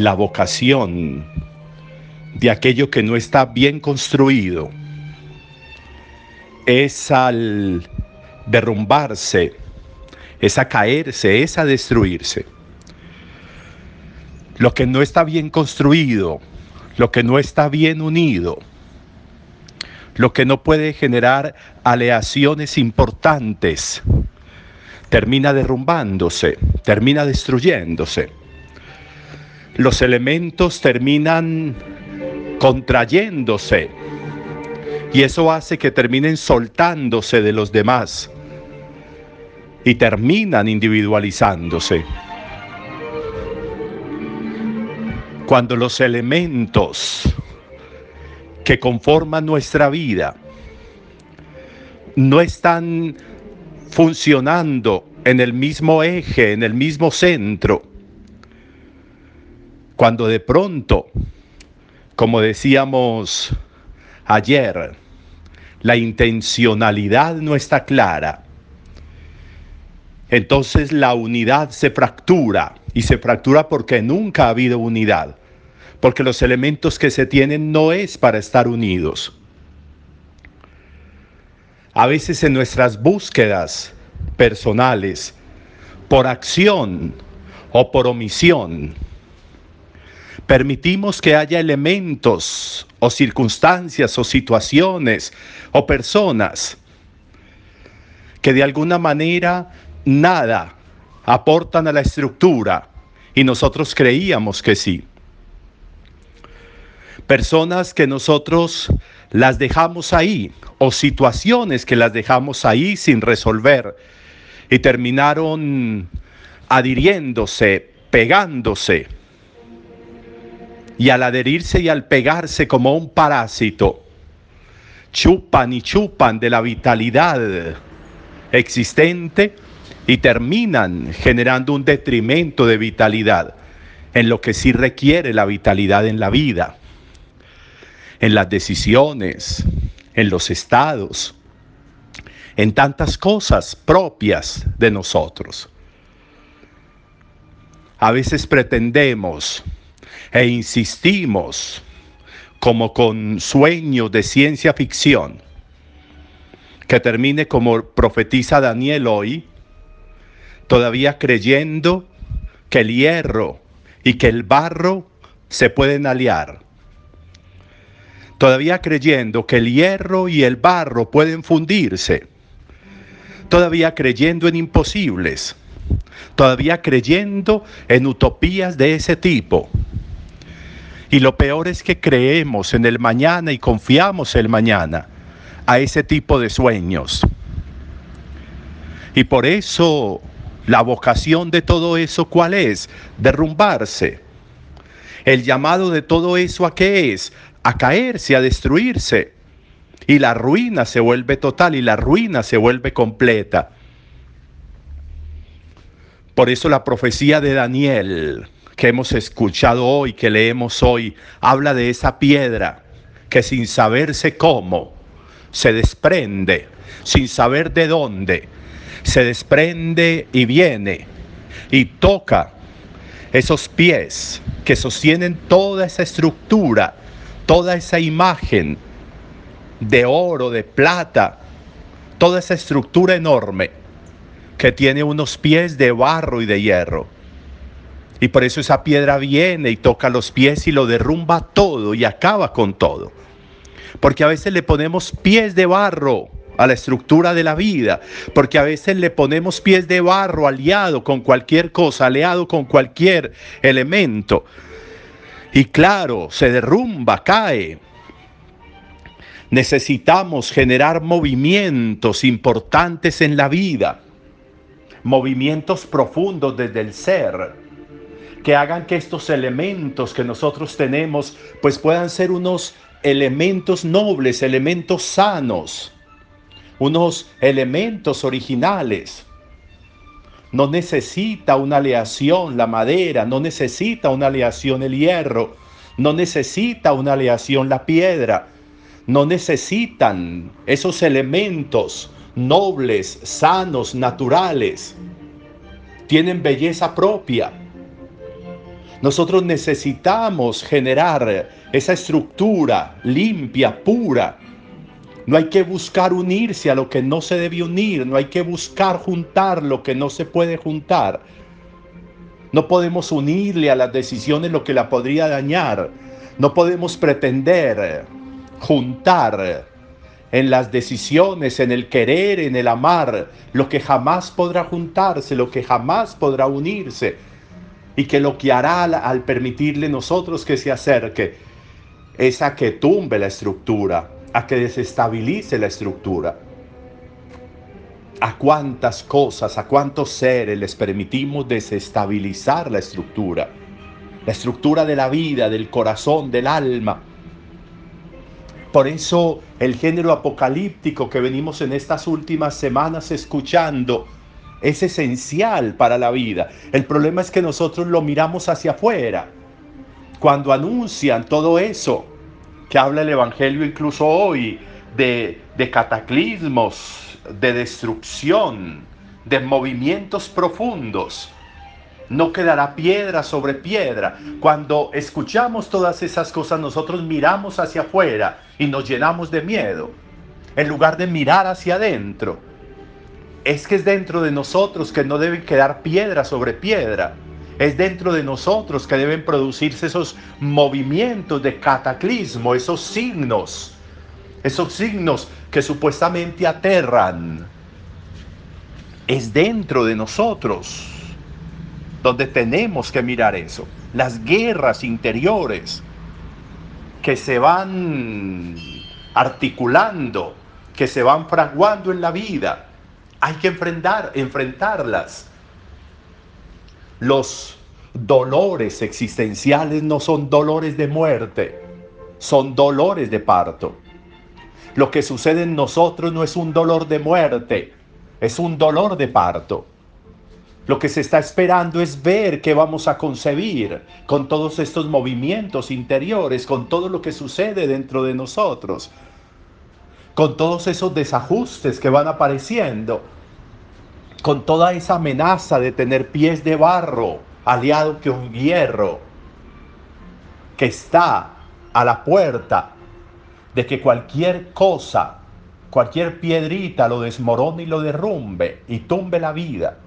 la vocación de aquello que no está bien construido es al derrumbarse, es a caerse, es a destruirse. Lo que no está bien construido, lo que no está bien unido, lo que no puede generar aleaciones importantes, termina derrumbándose, termina destruyéndose. Los elementos terminan contrayéndose y eso hace que terminen soltándose de los demás y terminan individualizándose. Cuando los elementos que conforman nuestra vida no están funcionando en el mismo eje, en el mismo centro, cuando de pronto, como decíamos ayer, la intencionalidad no está clara, entonces la unidad se fractura y se fractura porque nunca ha habido unidad, porque los elementos que se tienen no es para estar unidos. A veces en nuestras búsquedas personales, por acción o por omisión, permitimos que haya elementos o circunstancias o situaciones o personas que de alguna manera nada aportan a la estructura y nosotros creíamos que sí. Personas que nosotros las dejamos ahí o situaciones que las dejamos ahí sin resolver y terminaron adhiriéndose, pegándose. Y al adherirse y al pegarse como un parásito, chupan y chupan de la vitalidad existente y terminan generando un detrimento de vitalidad en lo que sí requiere la vitalidad en la vida, en las decisiones, en los estados, en tantas cosas propias de nosotros. A veces pretendemos e insistimos como con sueños de ciencia ficción, que termine como profetiza Daniel hoy, todavía creyendo que el hierro y que el barro se pueden aliar. Todavía creyendo que el hierro y el barro pueden fundirse, todavía creyendo en imposibles, todavía creyendo en utopías de ese tipo. Y lo peor es que creemos en el mañana y confiamos el mañana a ese tipo de sueños. Y por eso la vocación de todo eso, ¿cuál es? Derrumbarse. El llamado de todo eso a qué es? a caerse, a destruirse. Y la ruina se vuelve total y la ruina se vuelve completa. Por eso la profecía de Daniel que hemos escuchado hoy, que leemos hoy, habla de esa piedra que sin saberse cómo se desprende, sin saber de dónde, se desprende y viene y toca esos pies que sostienen toda esa estructura toda esa imagen de oro, de plata, toda esa estructura enorme que tiene unos pies de barro y de hierro. Y por eso esa piedra viene y toca los pies y lo derrumba todo y acaba con todo. Porque a veces le ponemos pies de barro a la estructura de la vida, porque a veces le ponemos pies de barro aliado con cualquier cosa, aliado con cualquier elemento. Y claro, se derrumba, cae. Necesitamos generar movimientos importantes en la vida, movimientos profundos desde el ser, que hagan que estos elementos que nosotros tenemos pues puedan ser unos elementos nobles, elementos sanos, unos elementos originales no necesita una aleación la madera, no necesita una aleación el hierro, no necesita una aleación la piedra, no necesitan esos elementos nobles, sanos, naturales. Tienen belleza propia. Nosotros necesitamos generar esa estructura limpia, pura. No hay que buscar unirse a lo que no se debe unir, no hay que buscar juntar lo que no se puede juntar. No podemos unirle a las decisiones lo que la podría dañar. No podemos pretender juntar en las decisiones, en el querer, en el amar, lo que jamás podrá juntarse, lo que jamás podrá unirse y que lo que hará al, permitirle nosotros que se acerque es a que tumbe la estructura, a que desestabilice la estructura. A cuántas cosas, a cuántos seres les permitimos desestabilizar la estructura, la estructura de la vida, del corazón, del alma. Por eso el género apocalíptico que venimos en estas últimas semanas escuchando, es esencial para la vida. El problema es que nosotros lo miramos hacia afuera. Cuando anuncian todo eso, que habla el Evangelio incluso hoy, de, de cataclismos, de destrucción, de movimientos profundos, no quedará piedra sobre piedra. Cuando escuchamos todas esas cosas, nosotros miramos hacia afuera y nos llenamos de miedo, en lugar de mirar hacia adentro es que es dentro de nosotros que no deben quedar piedra sobre piedra. Es dentro de nosotros que deben producirse esos movimientos de cataclismo, esos signos, esos signos que supuestamente aterran. Es dentro de nosotros donde tenemos que mirar eso. Las guerras interiores que se van articulando, que se van fraguando en la vida hay que enfrentar, enfrentarlas. Los dolores existenciales no son dolores de muerte, son dolores de parto. Lo que sucede en nosotros no es un dolor de muerte, es un dolor de parto. Lo que se está esperando es ver qué vamos a concebir con todos estos movimientos interiores, con todo lo que sucede dentro de nosotros con todos esos desajustes que van apareciendo, con toda esa amenaza de tener pies de barro aliado un hierro que está a la puerta de que cualquier cosa, cualquier piedrita lo desmorone y lo derrumbe y tumbe la vida.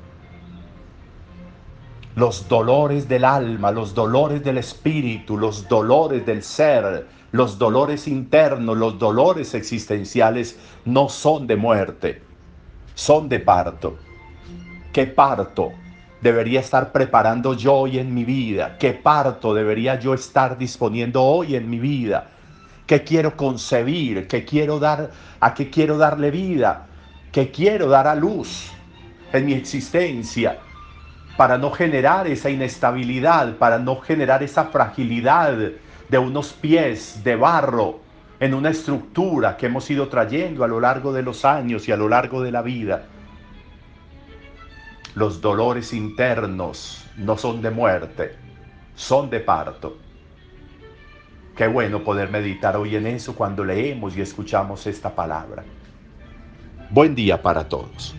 Los dolores del alma, los dolores del espíritu, los dolores del ser, los dolores internos, los dolores existenciales no son de muerte, son de parto. ¿Qué parto debería estar preparando yo hoy en mi vida? ¿Qué parto debería yo estar disponiendo hoy en mi vida? ¿Qué quiero concebir? ¿Qué quiero dar? ¿A qué quiero darle vida? ¿Qué quiero dar a luz en mi existencia? Para no generar esa inestabilidad, para no generar esa fragilidad de unos pies de barro en una estructura que hemos ido trayendo a lo largo de los años y a lo largo de la vida. Los dolores internos no son de muerte, son de parto. Qué bueno poder meditar hoy en eso cuando leemos y escuchamos esta palabra. Buen día para todos.